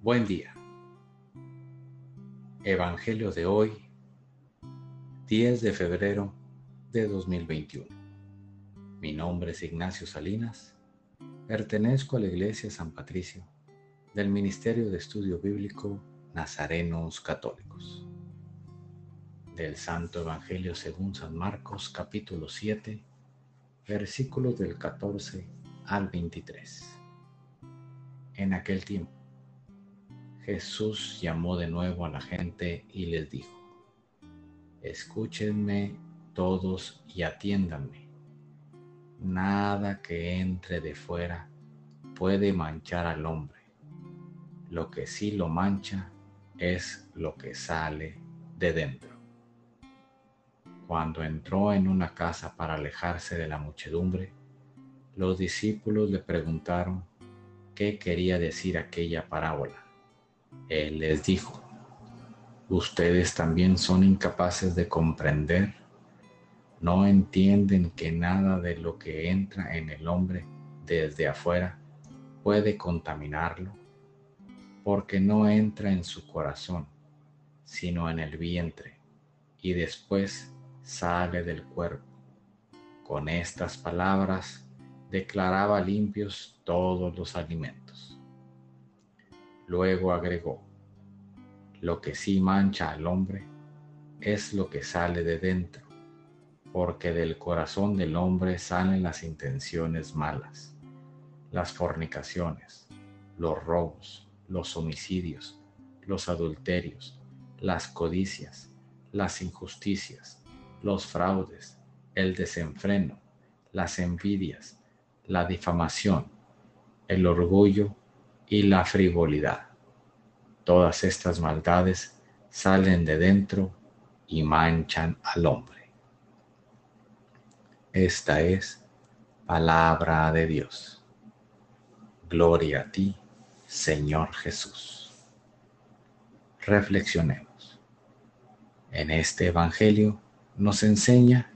Buen día. Evangelio de hoy, 10 de febrero de 2021. Mi nombre es Ignacio Salinas. Pertenezco a la Iglesia San Patricio del Ministerio de Estudio Bíblico Nazarenos Católicos. Del Santo Evangelio según San Marcos capítulo 7, versículos del 14 al 23. En aquel tiempo Jesús llamó de nuevo a la gente y les dijo, escúchenme todos y atiéndanme. Nada que entre de fuera puede manchar al hombre. Lo que sí lo mancha es lo que sale de dentro. Cuando entró en una casa para alejarse de la muchedumbre, los discípulos le preguntaron qué quería decir aquella parábola. Él les dijo, ustedes también son incapaces de comprender, no entienden que nada de lo que entra en el hombre desde afuera puede contaminarlo, porque no entra en su corazón, sino en el vientre, y después sale del cuerpo. Con estas palabras declaraba limpios todos los alimentos. Luego agregó, lo que sí mancha al hombre es lo que sale de dentro, porque del corazón del hombre salen las intenciones malas, las fornicaciones, los robos, los homicidios, los adulterios, las codicias, las injusticias, los fraudes, el desenfreno, las envidias, la difamación, el orgullo y la frivolidad. Todas estas maldades salen de dentro y manchan al hombre. Esta es palabra de Dios. Gloria a ti, Señor Jesús. Reflexionemos. En este Evangelio nos enseña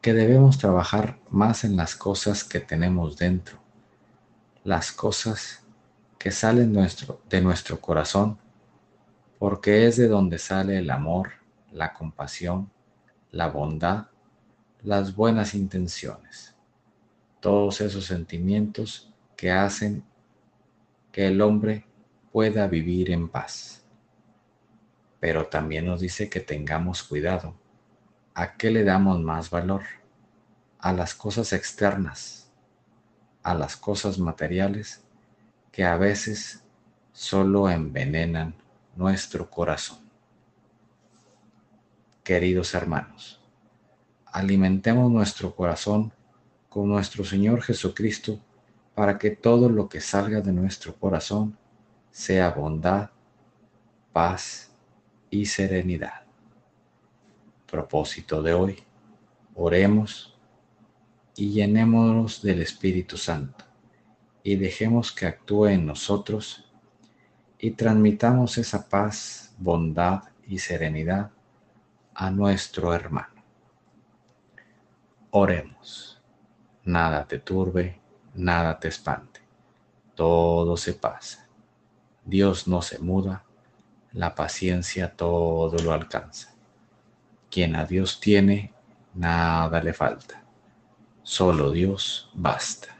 que debemos trabajar más en las cosas que tenemos dentro, las cosas que nuestro, de nuestro corazón, porque es de donde sale el amor, la compasión, la bondad, las buenas intenciones, todos esos sentimientos que hacen que el hombre pueda vivir en paz. Pero también nos dice que tengamos cuidado. ¿A qué le damos más valor? A las cosas externas, a las cosas materiales que a veces solo envenenan nuestro corazón. Queridos hermanos, alimentemos nuestro corazón con nuestro Señor Jesucristo para que todo lo que salga de nuestro corazón sea bondad, paz y serenidad. Propósito de hoy, oremos y llenémonos del Espíritu Santo y dejemos que actúe en nosotros y transmitamos esa paz, bondad y serenidad a nuestro hermano. Oremos. Nada te turbe, nada te espante. Todo se pasa. Dios no se muda, la paciencia todo lo alcanza. Quien a Dios tiene, nada le falta. Solo Dios basta.